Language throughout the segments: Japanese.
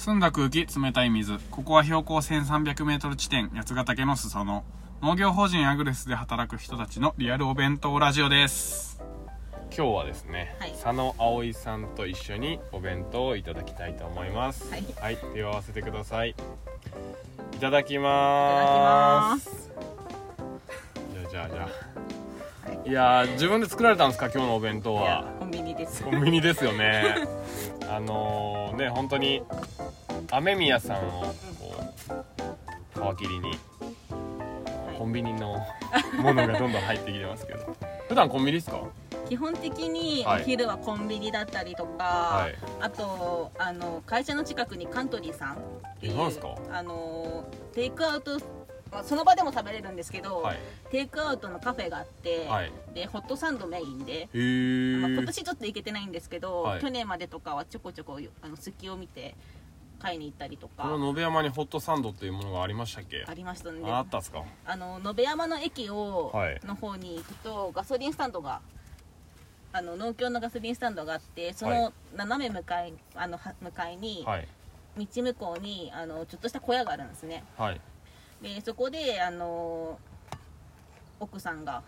澄んだ空気、冷たい水。ここは標高1300メートル地点、八ヶ岳の裾野。農業法人アグレスで働く人たちのリアルお弁当ラジオです。今日はですね、はい佐野葵さんと一緒にお弁当をいただきたいと思います。はい手を合わせてください。いただきまーす。じゃあじゃあじゃあ。いやー自分で作られたんですか今日のお弁当は。コンビニですコンビニですよね あのね本当に雨宮さんをこう皮切りにコンビニのものがどんどん入ってきてますけど。普段コンビニですか？基本的におはい。昼はコンビニだったりとか、はい。あとあの会社の近くにカントリーさんっていうあのテイクアウトまあその場でも食べれるんですけど、はい。テイクアウトのカフェがあって、はい。でホットサンドメインで、まあ、今年ちょっと行けてないんですけど、はい。去年までとかはちょこちょこあの隙を見て買いに行ったりとこのか延山にホットサンドっていうものがありましたっけ？ありましたんでああったっすか？あの延山の駅を、はい。の方に行くとガソリンスタンドがあの農協のガソリンスタンドがあってそはの斜め向かいあのは向かいに、はい。道向こうにあのちょっとした小屋があるんですね。はい。でそこであの奥さんが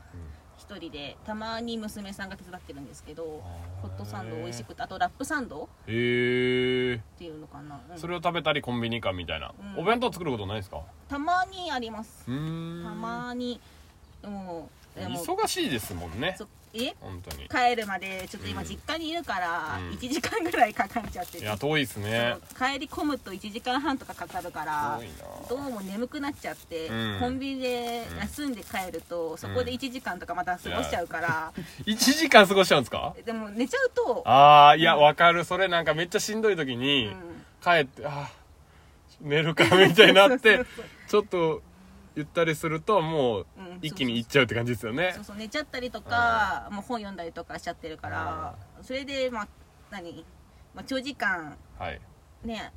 一人でたまに娘さんが手伝ってるんですけどホットサンド美味しくてあとラップサンドっへえていうのかな、うん。それを食べたりコンビニかみたいな、うん。お弁当作ることないですか？たまにあります。たまに。もう忙しいですもんね。そえ本当に。帰るまでちょっと今うん。実家にいるからうん。1時間ぐらいかかっちゃって。て、いや遠いですね。そう帰り込むと1時間半とかかかるから遠いな。どうも眠くなっちゃって、うん。コンビニで休んで帰るとそこで1時間とかまた過ごしちゃうから、1時間過ごしちゃうんですか？でも寝ちゃうとああいやわかる。それなんかめっちゃしんどい時に、うん。帰ってあー寝るかみたいになって ちょっとゆったりするともううん一気にいっちゃうって感じですよね。そうそう寝ちゃったりとか、もう本読んだりとかしちゃってるから、それでまあ何、まあ、長時間はい。ね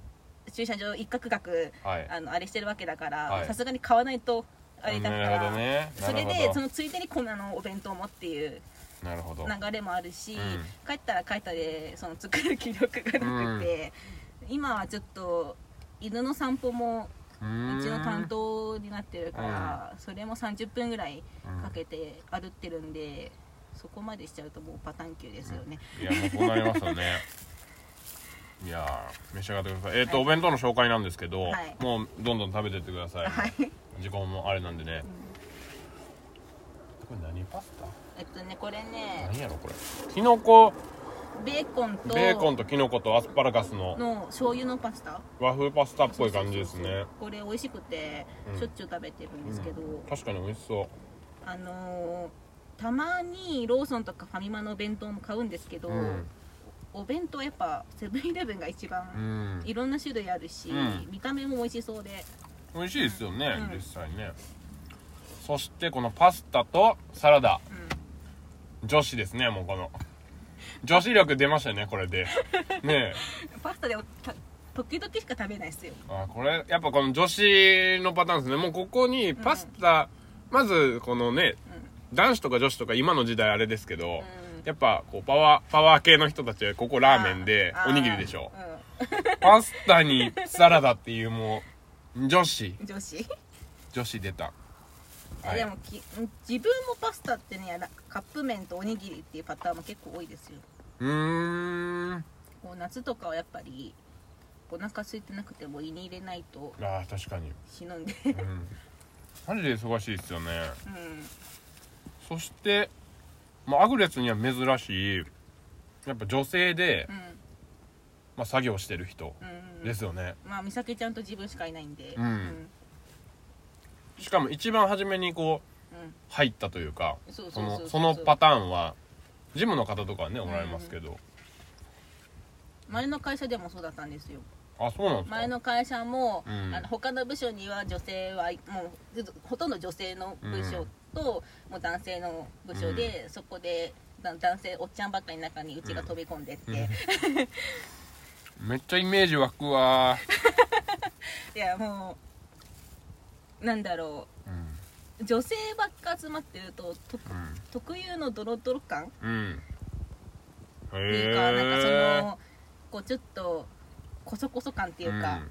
駐車場一角角はい。あのあれしてるわけだかはい。らさすがに買わないとあれだかなるほら、どね。それなるほど。でそのついでにこんなのお弁当もっていうなるほど。流れもあるし、うん。帰ったら帰ったでその作る気力がなくて、今はちょっと犬の散歩もううーん。ちの担当になってるから、それも30分ぐらいかけて歩ってるんで、そこまでしちゃうともうパターン級ですよね、いやもうそうなりますよね。いやー召し上がってください。えっ、と、はいお弁当の紹介なんですけど、はい。もうどんどん食べてってください、はい。時間もあれなんでね、これ何パスタ？えっとねこれね何やろこれ。きのこベーコンとベーコンときのことアスパラガスのの醤油のパスタ。和風パスタっぽい感じですね。これ美味しくてうん。しょっちゅう食べてるんですけど、確かに美味しそあのーたまにローソンとかファミマのお弁当も買うんですけど、ううん。お弁当やっぱセブンイレブンが一う番ん。いろんな種類あるし、うん。見た目も美味しそうで。美味しいですよね、うん。実際ね。そしてこのパスタとサラダ。うん。女子ですねもうこの女子力出ましたねこれで。ねえ。パスタで時々しか食べないですよ。あこれやっぱこの女子のパターンですね。もうここにパスタ、まずこのね男子とか女子とか今の時代あれですけど、うん。やっぱこうパワーパワー系の人たちはここラーメンでおにぎりでしょ。うパスタにサラダっていうもう女子。ん女子、女子出たはい。でもき自分もパスタってねやらカップ麺とおにぎりっていうパターンも結構多いですよ。うーん。こう夏とかはやっぱりお腹空いてなくても胃に入れないとあー確かに。死ぬんで。うん。マジで忙しいですよね。うん。そして、まあ、アグレスには珍しいやっぱ女性で、うん。まあ、作業してる人うんですよね、まあ美咲ちゃんと自分しかいないんで。うんしかも一番初めにこううん。入ったというかそうそそうそう。のそのパターンはジムの方とかはねおられますけど、前の会社でもそうだったんですよ。あそうなんですか？前の会社も、うん。あの他の部署には女性はもうずほとんど女性の部署と、もう男性の部署で、そこでだ男性おっちゃんばっかりの中にうちが飛び込んでって、めっちゃイメージ湧くわいやもうなんだろう。ん。う女性ばっか集まってるととうん。特有のドロドロ感？っうん。ていうか、なんかそへのこうちょっとこそこそ感っていうか、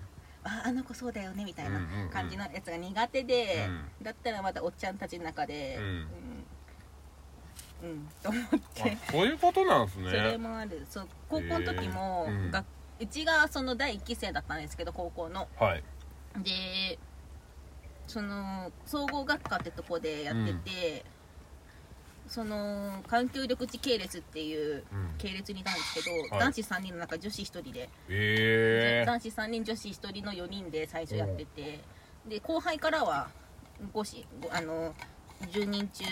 ああの子そうだよねみたいなうんうんうん。感じのやつが苦手で、うだったらまたおっちゃんたちの中でうん。うん、うん。と思っあてそういうことなんですそれねもある。そう高校の時も、へー。うちがその第1期生だったんですけど高校の。はい。でその総合学科ってとこでやってて、その環境緑地系列っていううん。系列にいたんですけど、はい。男子3人の中女子1人で、ええ男子3人女子1人の4人で最初やっててで後輩からは5子ごあの10人中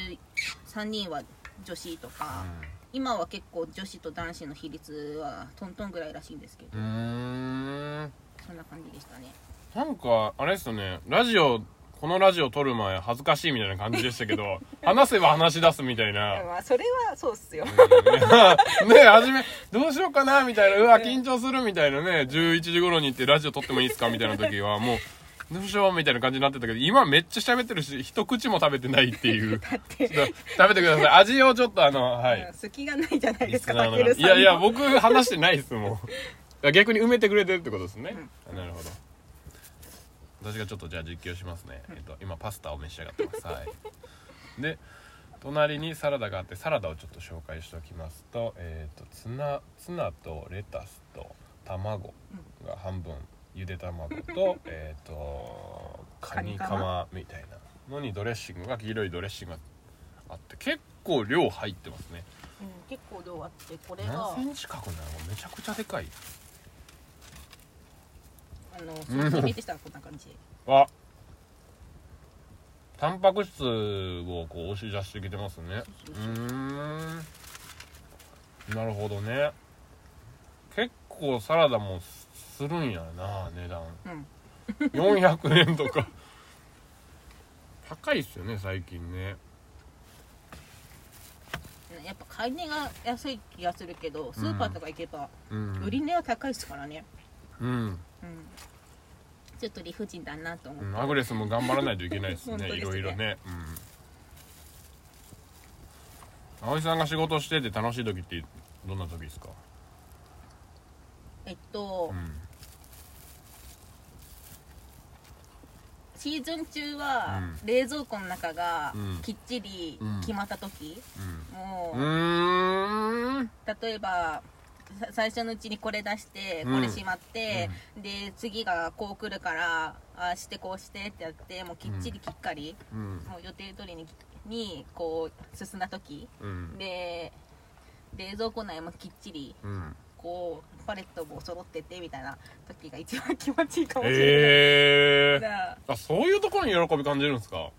3人は女子とか、今は結構女子と男子の比率はトントンぐらいらしいんですけど、うーん。そんな感じでしたね。なんかあれですよね。ラジオこのラジオ撮る前恥ずかしいみたいな感じでしたけど 話せば話し出すみたいな。まあそれはそうっすよ。ねえ初めどうしようかなみたいな。うわ緊張するみたいなね。11時頃に行ってラジオ撮ってもいいですかみたいな時はもうどうしようみたいな感じになってたけど今めっちゃ喋ってるし一口も食べてないっていう。食べてください。味をちょっとあのはい。隙がないじゃないですかいやいや僕話してないですもん逆に埋めてくれてるってことですね、あなるほど私がちょっとじゃあ実況しますね、えっと、今パスタを召し上がってます。はい。で隣にサラダがあってサラダをちょっと紹介しておきますと,、えっとツナツナとレタスと卵が半分ゆで卵と えっとカニカマ。みたいなのにドレッシングが黄色いドレッシングがあって結構量入ってますね。うん、結構量あってこれが何センチ角な。のめちゃくちゃでかいあの想像見てしたらこんな感じ。あ。タンパク質をこう押し出してきてますね。うーん。なるほどね。結構サラダもするんやな値段。うん。400円とか。高いっすよね最近ね。やっぱ買い値が安い気がするけどスーパーとか行けばうん。売り値は高いですからね。うん、うん。ちょっと理不尽だなと思って、うん、アグレスも頑張らないといけないですね。ね。いろいろね。うん。葵さんが仕事してて楽しい時ってどんな時ですか？えっと、うん。シーズン中はうん。冷蔵庫の中がうん。きっちりうん。決まった時、もう例えばさ最初のうちにこれ出してうん。これしまって、で次がこう来るからああしてこうしてってやってもうきっちりきっかり、うん。もう予定通りににこう進んだ時うん。で冷蔵庫内もきっちりうん。こうパレットも揃っててみたいな時が一番気持ちいいかもしれない、え。ー、あそういうところに喜び感じるんですか？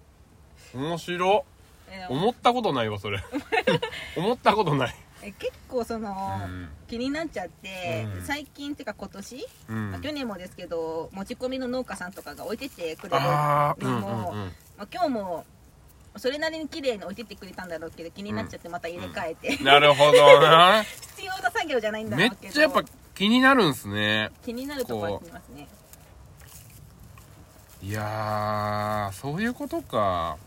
面白え思ったことないわそれ。思ったことない。え結構その、うん。気になっちゃって、うん。最近っていうか今年、うん。まあ去年もですけど持ち込みの農家さんとかが置いてってくれるのも、まあ、今日もそれなりに綺麗に置いてってくれたんだろうけど気になっちゃってまた入れ替えて、なるほどな 必要な作業じゃないんだめっろうけどちゃやっぱ気になるんすね。気になるところは気になりますね。いやーそういうことか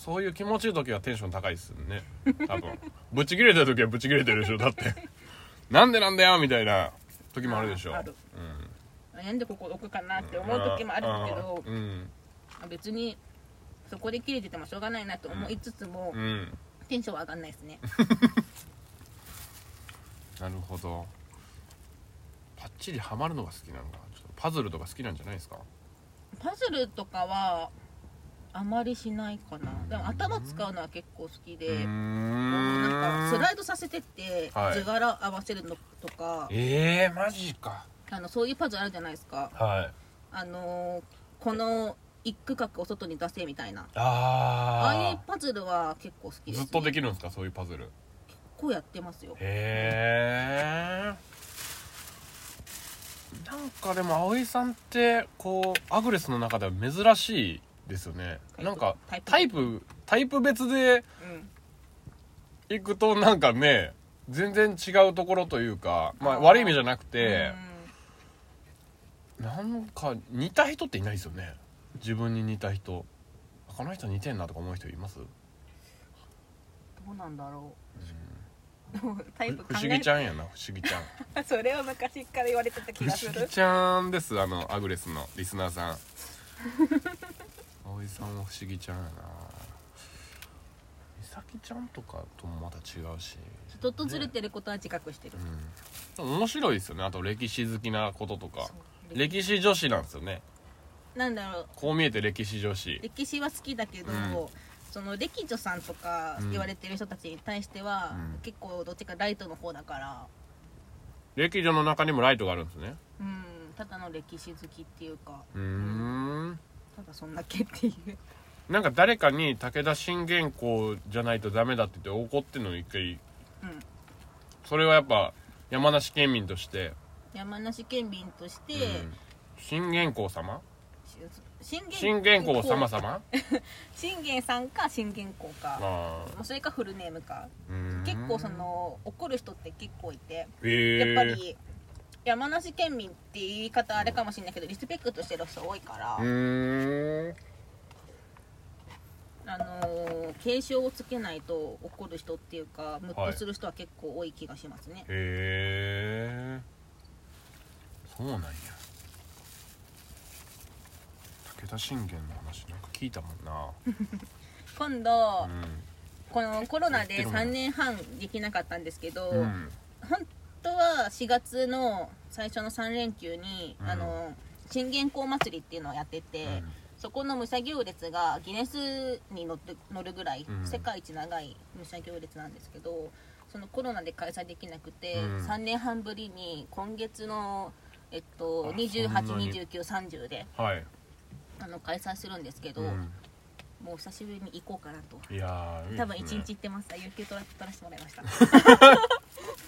そういう気持ちいい時はテンション高いっすよね。多分。ブチ切れてる時はブチ切れてるでしょだって。なんでなんだよみたいな時もあるでしょ。あある。うん。なんでここ置くかなって思う時もあるんだけど、うん。別にそこで切れててもしょうがないなと思いつつも、うん。テンションは上がんないですね。なるほど。パッチリハマるのが好きなのかちょっとパズルとか好きなんじゃないですか？パズルとかはあまりしないかな。でも頭使うのは結構好きで、うん。なんかスライドさせてってはい。図柄合わせるのとか、えー、マジか。あのそういうパズルあるじゃないですか。はい。あのーこの一区画を外に出せみたいな。あああいうパズルは結構好きです、ね、ずっとできるんですかそういうパズル。こうやってますよ。へえなんかでも葵さんってこうアグレスの中では珍しいですよね。なんかタイプ。タイプ別でうん。行くとなんかね全然違うところというかまあ悪い意味じゃなくてうん。なんか似た人っていないですよね。自分に似た人。この人似てんなとか思う人います？どうなんだろう。もうタイプ考不思議ちゃんやな不思議ちゃん。それは昔から言われてた気不がする。思議ちゃんですあのアグレスのリスナーさん葵さんも不思議ちゃんやな。美咲ちゃんとかともまた違うし。人とずれてることは自覚してる、うん。面白いですよね。あと歴史好きなこととか。歴史女子なんですよね。なんだろう。こう見えて歴史女子。歴史は好きだけど、うん。その歴女さんとか言われてる人たちに対しては、うん。結構どっちかライトの方だから。歴女の中にもライトがあるんですね。うん。ただの歴史好きっていうか。うーんただそんだけっていう。なんか誰かに武田信玄公じゃないとダメだって言って怒ってるの一回。うん。それはやっぱ山梨県民として、山梨県民として、うん。信玄公様？信玄信玄公様様？信玄さんか信玄公か。あもうそれかフルネームか。ー結構その怒る人って結構いて。やっぱり山梨県民って言い方あれかもしれないけどリスペクトしてる人多いから、あのー警鐘をつけないと怒る人っていうかムッとする人は結構多い気がしますね、へえそうなんや。武田信玄の話なんか聞いたもんな。今度、うこのコロナで言ってるもん3年半できなかったんですけど、ん、うん、本当は4月の最初の3連休に、うん。あの信玄公祭りっていうのをやってて、そこの武者行列がギネスに乗って乗るぐらい、うん。世界一長い武者行列なんですけどそのコロナで開催できなくて、うん。3年半ぶりに今月の、えっと、あそんなに。282930ではい、あの開催するんですけど、うん、もう久しぶりに行こうかなと。いやー多分1いいですね。日行ってます。有給取ら取らせてもらいました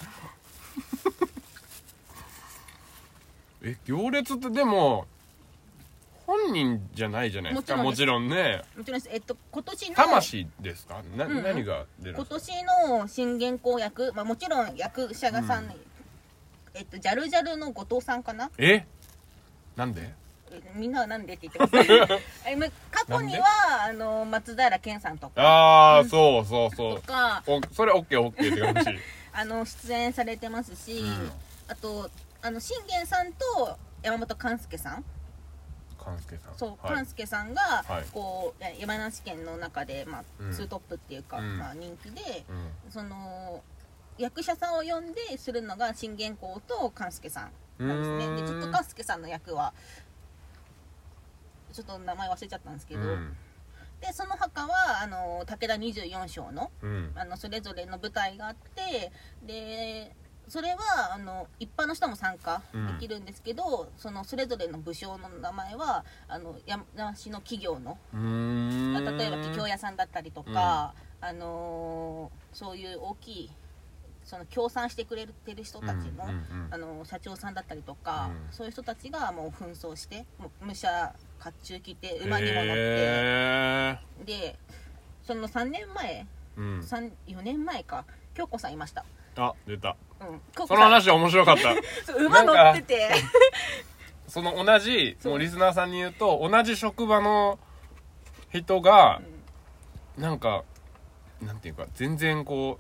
え行列ってでも本人じゃないじゃないですか。もちもちろんね。もちろんです。えっと今年の魂ですか？な、うん何が出るん今ですか？年の信玄公役、まあ、もちろん役者がさん、うん。えっと、ジャルジャルの後藤さんかな？え？なんで？えみんなはなんでって言ってます えむ過去にはあの松平健さんとか。ああそうそうそう。とか。おそれオッケーオッケーって感じ。あの出演されてますし、うん。あとあの信玄さんと山本勘介さん。勘介さん。そう、はい。勘介さんが、はい。こうや山梨県の中で、まあうん。ツートップっていうか、うん。まあ、人気でうん。その役者さんを呼んでするのが信玄公と勘介さんなんですね。でちょっと勘介さんの役はちょっと名前忘れちゃったんですけど、うん。でその他はあの武田24章のうん。あのそれぞれの舞台があってでそれはあの一般の人も参加できるんですけど、そのそれぞれの武将の名前はあの山梨の企業のうーん。例えば桔梗屋さんだったりとか、あのーそういう大きいその協賛してくれてる人たちの,、うんうんうんあの社長さんだったりとか、うん。そういう人たちがもう紛争して武者甲冑着て馬にも乗って、へでその3年前ーうん。3 4年前か京子さんいました、あ出た。うん、京子その話面白かった。そう馬乗ってて。その同じそう。もうリスナーさんに言うと同じ職場の人がなんかなんていうか全然こ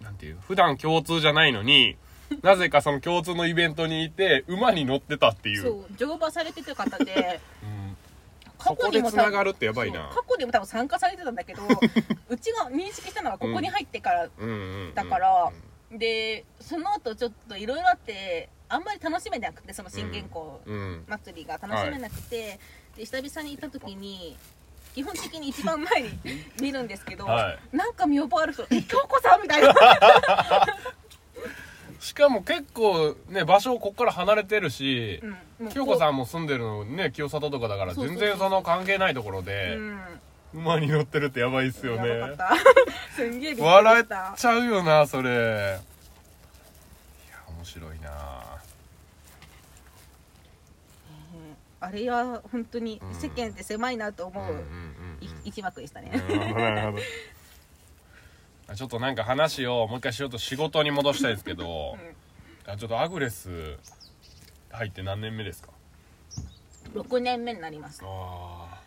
うなんていう普段共通じゃないのに なぜかその共通のイベントにいて馬に乗ってたっていう。そう乗馬されてた方でうん過去にもつながるってやばいな。そう過去にも多分参加されてたんだけど うちが認識したのはここに入ってからだからでその後ちょっといろいろあってあんまり楽しめなくてその信玄公うん祭りが楽しめなくて、で久々に行った時に基本的に一番前に見るんですけど、はい。なんか見覚えある人「え京子さん?」みたいな しかも結構ね場所こっから離れてるしうん。もう京子さんも住んでるのね清里とかだからそうそうそう。全然その関係ないところうでん。馬に乗ってるってやばいっすよね。やばかった。すんげえびっくり笑っしたちゃうよなそれ。いや面白いな。うんあれは本当にうん世間って狭いなと思う、うんうんうんい一幕でしたね、なるほどなるほどちょっとなんか話をもう一回しようと仕事に戻したいですけど、あちょっとアグレス入って何年目ですか？6年目になります。あ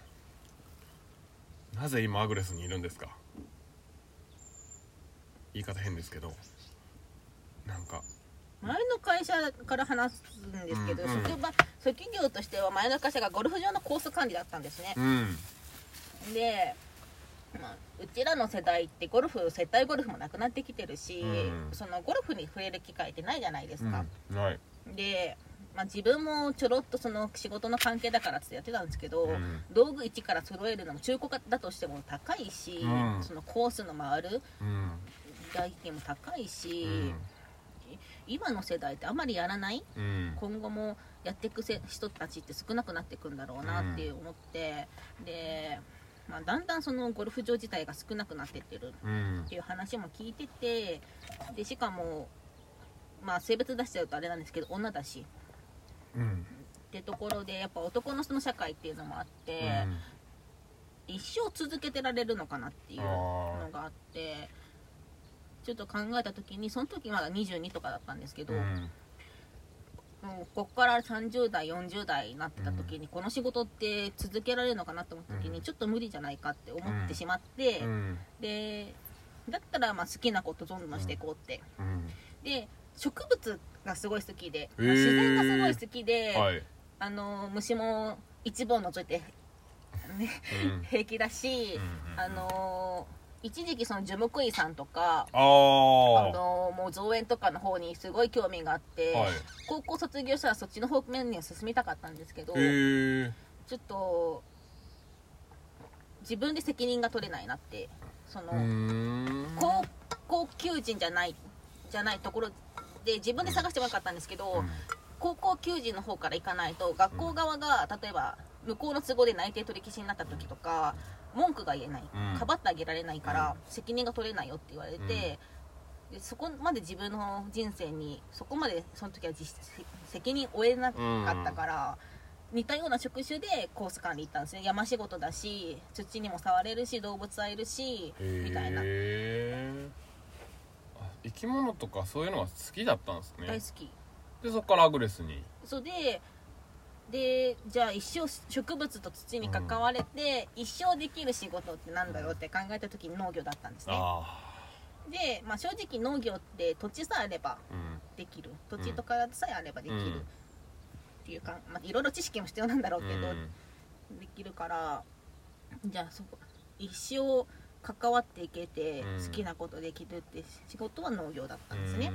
あなぜ今アグレスにいるんですか？言い方変ですけど。なんか。前の会社から話すんですけど、うんうん。職場職業としては前の会社がゴルフ場のコース管理だったんですね。うん。で、まあ、うちらの世代ってゴルフ接待ゴルフもなくなってきてるし、うん。そのゴルフに触れる機会ってないじゃないですか、うん。ない。で、まあ、自分もちょろっとその仕事の関係だからってやってたんですけど、うん。道具一から揃えるのも中古だとしても高いし、うん。そのコースの回るうん。代金も高いし、うん。今の世代ってあまりやらないうん。今後もやっていくせ人たちって少なくなっていくんだろうなって思って、で、まあ、だんだんそのゴルフ場自体が少なくなってってるうん。っていう話も聞いててでしかも、まあ、性別出しちゃうとあれなんですけど女だし。うん。ってところでやっぱ男の人の社会っていうのもあって、一生続けてられるのかなっていうのがあってちょっと考えた時にその時まだ22とかだったんですけど、うんもうこっから30代40代になってた時に、この仕事って続けられるのかなと思った時に、うん。ちょっと無理じゃないかって思ってしまって、うん。でだったらまあ好きなことどんどんしていこうって、うん。で植物がすごい好きで、へー。自然がすごい好きで、はい。あの虫も一部を除いて、ね、うん。平気だし、うん。あの一時期その樹木医さんとかあのもう造園とかの方にすごい興味があって、はい。高校卒業したらそっちの方面には進みたかったんですけどちょっと自分で責任が取れないなってその、高高級人じゃないじゃないところで自分で探してもよかったんですけど、うん。高校球児の方から行かないと学校側が例えば向こうの都合で内定取り消しになった時とか文句が言えない、うん。かばってあげられないから責任が取れないよって言われて、でそこまで自分の人生にそこまでその時は実質責任負えなかったから、似たような職種でコース管理行ったんですね山仕事だし土にも触れるし動物会えるしみたいな。生き物とかそういうのは好きだったんですね。大好き。でそこからアグレスに。そうででじゃあ一生植物と土に関われて、一生できる仕事ってなんだろうって考えた時に農業だったんですね。あで、まあ、正直農業って土地さえあればできる。土地とかさえあればできる、うん。っていうか、まあ、いろいろ知識も必要なんだろうけど、うん。できるからじゃあそこ一生関わっていけてうん。好きなことできるって仕事は農業だったんですね、う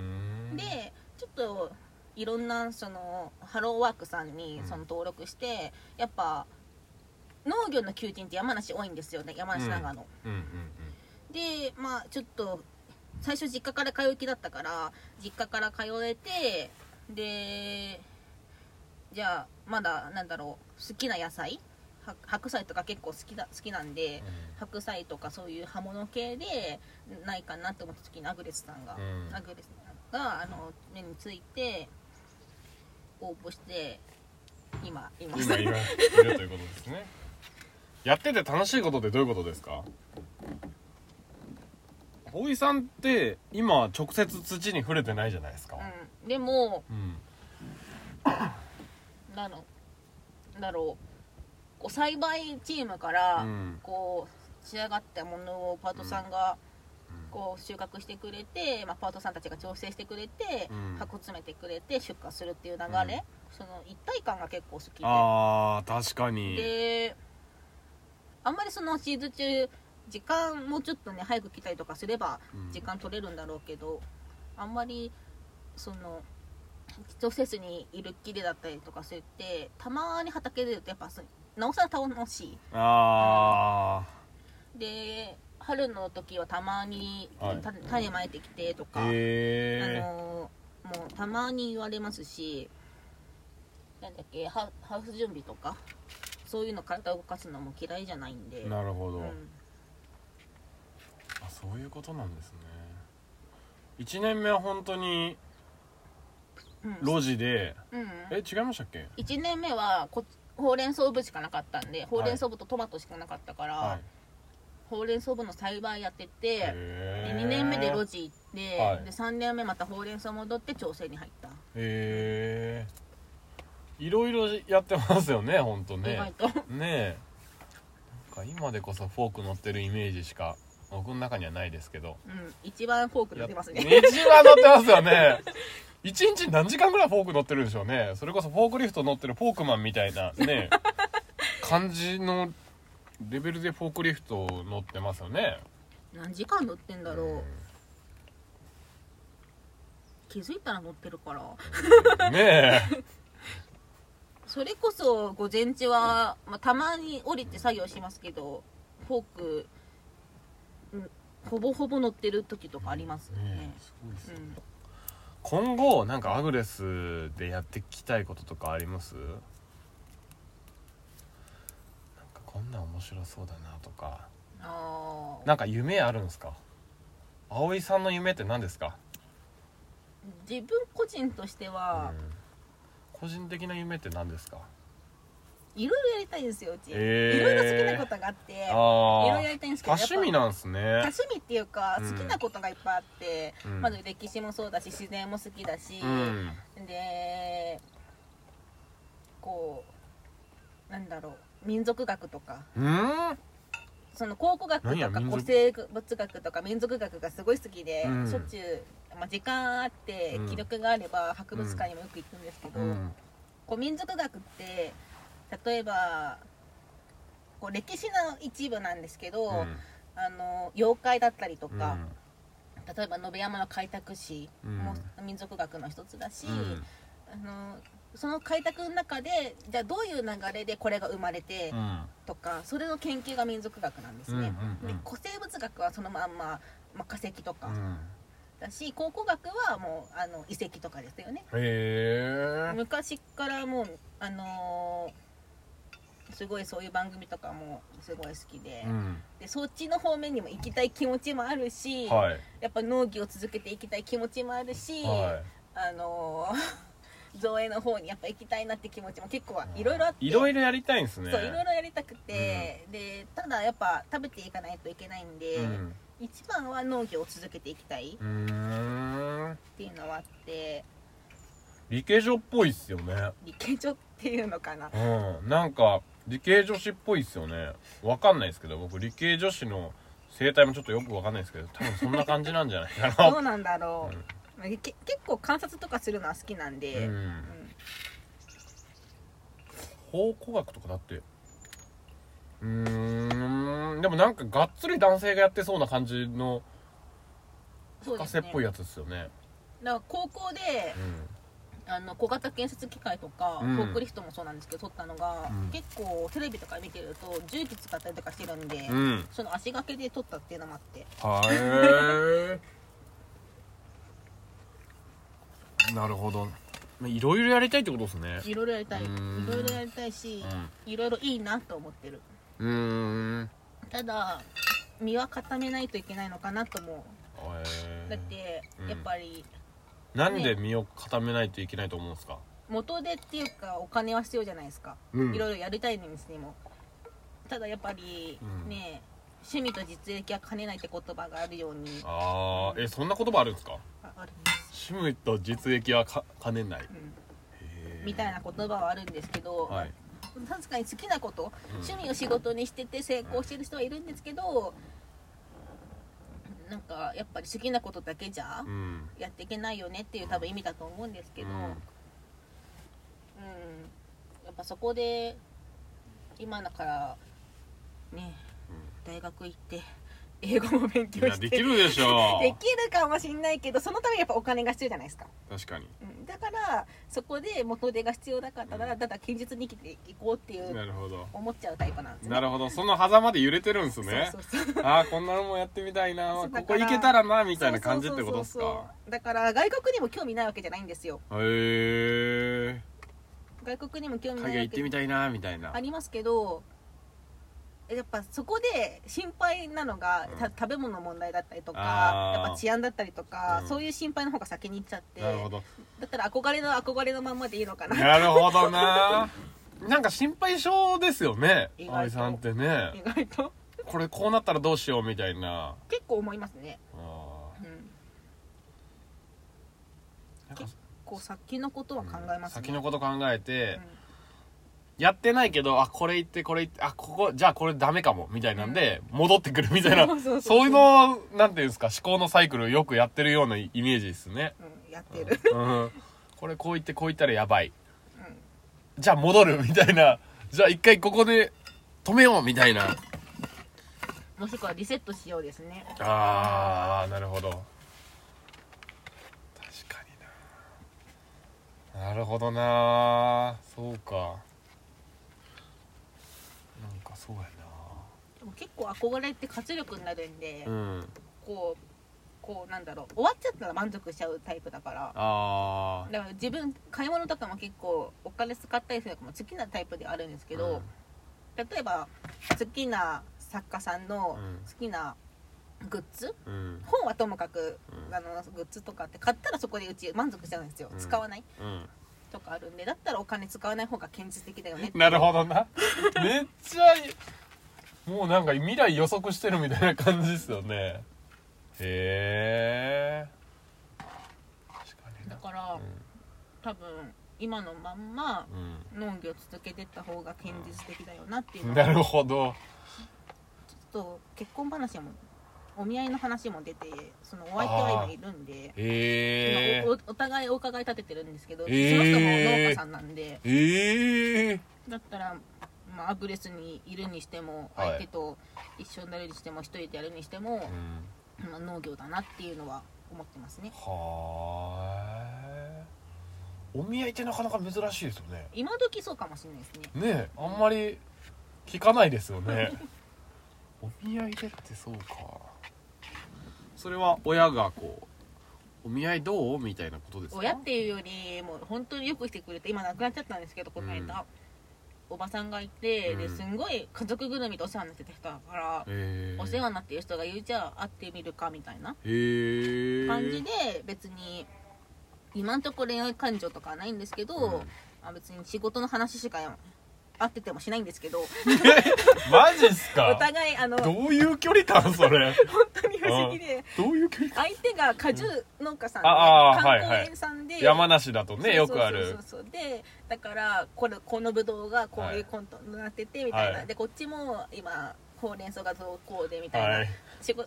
ん。でちょっといろんなそのハローワークさんにうん。その登録して、やっぱ農業の求人って山梨多いんですよね山梨長野、うん。うんでまあちょっと最初実家から通いきだったから実家から通えてでじゃあまだなんだろう好きな野菜は白菜とか結構好きだ好きなんで白菜とかそういう葉物系でないかなと思った時にアグレスさんが、うん。アグレスさんがあの目について応募して今います今今いるということですね。やってて楽しいことってどういうことですか？大井さんって今直接土に触れてないじゃないですか。うん、でもうん。なのだろうこう栽培チームから、うん。こう仕上がったものをパートさんがこう収穫してくれて、まあ、パートさんたちが調整してくれて、うん。箱詰めてくれて出荷するっていう流れ、うん。その一体感が結構好きで。あー確かに。であんまりそのシーズン中時間もうちょっとね早く来たりとかすればうん。時間取れるんだろうけど、あんまりその調整室にいるっきりだったりとかするってたまに畑でるとやっぱなおさら楽しい。あで春の時はたまにはい。た種まいてきてとか、あえのもうたまに言われますしなんだっけハハウス準備とかそういうの体を動かすのも嫌いじゃないんで。なるほど、うん。あそういうことなんですね。1年目は本当にうん。路地で、うん。え違いましたっけ？1年目はこほうれん草部しかなかったんでほうれん草部とトマトしかなかったから、はいほうれん草部の栽培やっててでへ2年目で路地行って、はい。で3年目またほうれん草戻って調整に入った、へえいろいろやってますよね本当意ねねえ。なんか今でこそフォーク乗ってるイメージしか僕の中にはないですけど。うん一番フォーク出てますね。一番乗ってますよね。一日何時間ぐらいフォーク乗ってるんでしょうね。それこそフォークリフト乗ってるフォークマンみたいなね 感じのレベルでフォークリフト乗ってますよね。何時間乗ってんだろう、うん。気づいたら乗ってるから。ねえ。それこそ午前中は、まあ、たまに降りて作業しますけどフォーク、うん、ほぼほぼ乗ってる時とかありますね。ねえすごいですようん。今後なんかアグレスでやっていきたいこととかありますなんかこんなん面白そうだなとか。あー。なんか夢あるんですか？葵さんの夢って何ですか、自分個人としてはうん。個人的な夢って何ですか？いろいろやりたいんですようち、えー。いろいろ好きなことがあっていあろいろあやりたいんですけど多趣味ななんすね。多趣味っていうかうん。好きなことがいっぱいあって、うん。まず歴史もそうだし自然も好きだし、うん。でこうなんだろう民族学とか。うん。その考古学とか古生物学とか民族学がすごい好きで、うん。しょっちゅう、まあ、時間あってうん。気力があれば博物館にもよく行くんですけど、うん。こう民族学って例えばこう歴史の一部なんですけど、うん。あの妖怪だったりとうん。か、例えば延山の開拓史も民族学の一つだし、うん。あのその開拓の中でじゃあどういう流れでこれが生まれてうん。とかそれの研究が民族学なんですね、うんうんうん。で古生物学はそのまんま、まあ、化石とか。うん。だし考古学はもうあの遺跡とかですよね。昔からもうあのーすごいそういう番組とかもすごい好きで,、うん。でそっちの方面にも行きたい気持ちもあるし、はい。やっぱ農業を続けていきたい気持ちもあるし、はあのー造営の方にやっぱ行きたいなって気持ちも結構いいろいろあって。いろいろやりたいんですね。そういろいろやりたくて、でただやっぱ食べていかないといけないんで、うん。一番は農業を続けていきたい。っていうのはあって。理系女っぽいっすよね。理系女っていうのかな。うん。なんか理系女子っぽいっすよね。わかんないですけど僕理系女子の生態もちょっとよくわかんないですけど多分そんな感じなんじゃないかな。どうなんだろう、うん結構観察とかするのは好きなんで、うん。うん考古学とかだって。うーん。でもなんかがっつり男性がやってそうな感じの博士っぽいやつですよね。だから高校であの小型建設機械とか、うん。フォークリフトもそうなんですけど撮ったのが、うん。結構テレビとか見てると重機使ったりとかしてるんで、うん、うん、その足掛けで撮ったっていうのもあって。はいなるほど。いろいろやりたいってことですね。いろいろやりたい。いうん。ろいろやりたいし、いろいろいいなと思ってる。うんうーん。ただ身は固めないといけないのかなと思う。だってうん。やっぱりなんで身を固めないといけないと思うんですか、元手っていうかお金は必要じゃないですか。うん。いろいろやりたいのにしても。ただやっぱりうん。ね趣味と実益は兼ねないって言葉があるように。ああえそんな言葉あるんですか？ああるんです、趣味と実益はか兼ねない。うん。みたいな言葉はあるんですけど、はい。確かに好きなこと、うん。趣味を仕事にしてて成功してる人はいるんですけどなんかやっぱり好きなことだけじゃうん。やっていけないよねっていう多分意味だと思うんですけど、うん。うん。やっぱそこで今だからね大学行って英語も勉い強してやできるでしょ できるかもしんないけどそのためにやっぱお金が必要じゃないですか、確かに。うん、だからそこで元手が必要だからだただ堅実に生きていこうっていうなるほど。思っちゃうタイプなんですね。なるほど。その狭間で揺れてるんですね。そうそうそうああこんなのもやってみたいな。そうだここ行けたらなみたいな感じってことですそうそうそうかそう。だから外国にも興味ないわけじゃないんですよ。へえ外国にも興味ない海外行わけってみたいなみたいな。ありますけどやっぱそこで心配なのが、うん。た食べ物の問題だったりとかやっぱ治安だったりとか、うん。そういう心配の方が先に行っちゃってなるほど。だったら憧れの憧れのまんまでいいのかな。なるほどな。なんか心配性ですよね意外と。葵さんってね。意外と。これこうなったらどうしようみたいな。結構思いますね、あうん、ーなんかこう先のことは考えますね、先のこと考えて、やってないけどあこれ言ってこれ言ってあここじゃあこれダメかもみたいなんで戻ってくるみたいな。そういうのなんていうんですか思考のサイクルよくやってるようなイメージですね。うん、やってる、うん、これこう言ってこう言ったらやばい。じゃあ戻るみたいな。じゃあ一回ここで止めようみたいな。もしくはリセットしようですね。あーなるほど。確かにな。なるほどな。そうかなんかそうやでも結構憧れって活力になるんで、なうん。こうこうなんだろう終わっちゃったら満足しちゃうタイプだから。あだから自分買い物とかも結構お金使ったりするのも好きなタイプであるんですけど、例えば好きな作家さんのうん。好きなグッズ、うん。うん本はともかく、うん。あのグッズとかって買ったらそこでうち満足しちゃうんですよ、うん。使わない？うん。とかあるんでだったらお金使わない方が現実的だよねなるほどな。めっちゃいいもうなんか未来予測してるみたいな感じですよね。へえ確かにな。だから、多分今のまんまうん。農業続けてった方が現実的だよなっていううん、なるほど。ちょっと結婚話もお見合いの話も出てそのお相手は今いるんで、えおおお互いお伺い立ててるんですけど、えー。その人も農家さんなんで。ええだったら、まあ、アグレスにいるにしてもはい。相手と一緒になるにしても一人でやるにしても、うん。まあ、農業だなっていうのは思ってますね。はお見合いってなかなか珍しいですよね。今時そうかもしれないですね。ねえあんまり聞かないですよね。お見合いでってそうか。それは親がこうお見合いどう？みたいなことですか？親っていうよりもう本当によくしてくれて今亡くなっちゃったんですけどこの間、おばさんがいて、うん。ですんごい家族ぐるみでお世話になってた人だから、へえお世話になってる人が言うじゃあ会ってみるかみたいな感じで別に今んとこ恋愛感情とかはないんですけど、うん。あ別に仕事の話しか会っててもしないんですけど。マジっすか？お互いあのど本ういう距離感それ？当に不思議で。どういう距離感？相手が果樹農家さんで、ああ観光園さんで、山梨だとねよくあるそうそう。そうでだからこれこのブドウがこういうコントになっててみたいな、はい。でこっちも今ほうれん草がどうこうでみたいな、はい。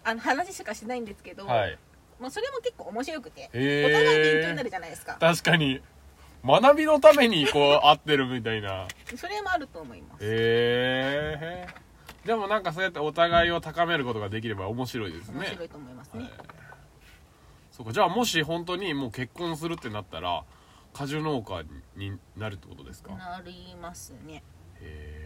あの話しかしないんですけど、はい。まあ、それも結構面白くて、お互い勉強になるじゃないですか。確かに学びのためにこう合ってるみたいな。それもあると思います。へえでもなんかそうやってお互いを高めることができれば面白いですね。面白いと思いますね、はい。そうか。じゃあもし本当にもう結婚するってなったら果樹農家になるってことですか？なりますね。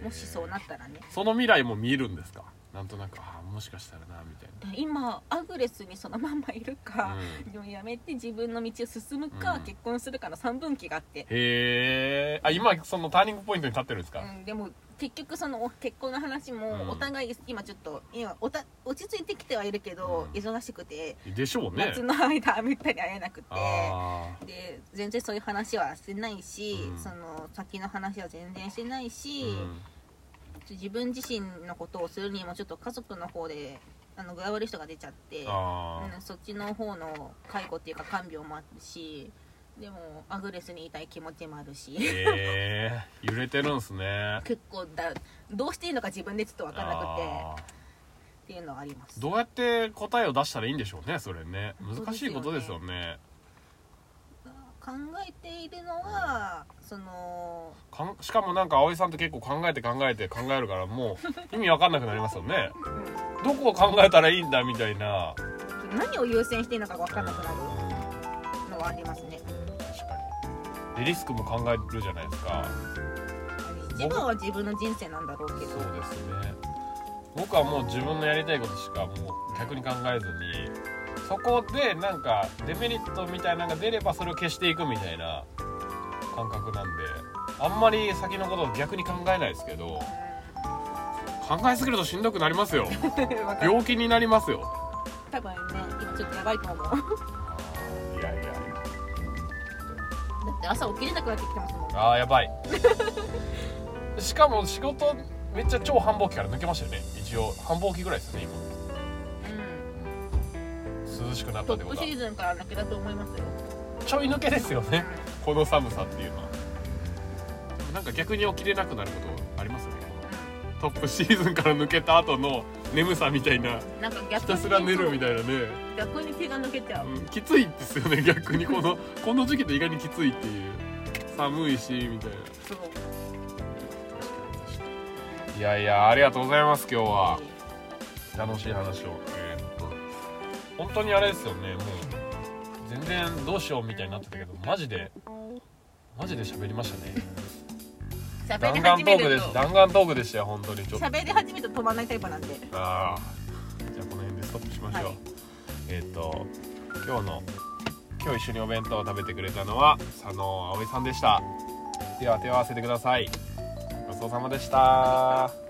もしそうなったらね。その未来も見えるんですか？なんとなくあーもしかしたらなみたいな。で今アグレスにそのまんまいるか、うん。でもやめて自分の道を進むか、うん。結婚するかの3分岐があって、へえあ今そのターニングポイントに立ってるんですか、うん、でも結局そのお結婚の話うん。もお互い今ちょっと今おた落ち着いてきてはいるけど、うん。忙しくてでしょうね。夏の間めったに会えなくて。あで全然そういう話はしてないし、うん。その先の話は全然してないし、ーうん自分自身のことをするにもちょっと家族の方であの具合悪い人が出ちゃって、あうん、そっちの方の介護っていうか看病もあるしでもアグレスにいたい気持ちもあるし。え揺れてるんすね。結構だどうしていいのか自分でちょっと分からなくてあっていうのはあります。ーどうやって答えを出したらいいんでしょうねそれね。難しいことですよね考えているのはそのかんしかもなんか葵さんって結構考えて考えて考えるからもう 意味わかんなくなりますよね。うんどこを考えたらいいんだみたいな。何を優先していいのか分からなくなるうんのはありますね。確かに。でリスクも考えるじゃないですか。一番は自分の人生なんだろうけどそうですね。僕はもう自分のやりたいことしかもう逆に考えずにそこでなんかデメリットみたいなのが出ればそれを消していくみたいな感覚なんであんまり先のことを逆に考えないですけど考えすぎるとしんどくなりますよ。病気になりますよ。多分ね今ちょっとやばいと思う。だいやいや。って朝起きれなくなってきてますもん。あーやばい。しかも仕事めっちゃ超繁忙期から抜けましたよね。一応繁忙期ぐらいですよねうん今涼しくなったトってことは。ップシーズンからだけだと思いますよ。ちょい抜けですよね。この寒さっていうのは。なんか逆に起きれなくなることありますよね。トップシーズンから抜けた後の眠さみたいな。なんか逆ひたすら寝るみたいなね、逆に手が抜けちゃう、うん、きついですよね逆に。このこの時期って意外にきついっていう。寒いしみたいな。そう。いやいやありがとうございます今日は。楽しい話を本当にあれですよね。もう全然どうしようみたいになってたけどマジでマジで喋りましたね。弾丸トークでし弾丸トークでしたよ本当に。ちょっと。喋り始めると止まらないタイプなんで。ああじゃあこの辺でストップしましょう、はい。えーっと今日の今日一緒にお弁当を食べてくれたのは佐野葵さんでした。では手を合わせてください。ごちそうさまでした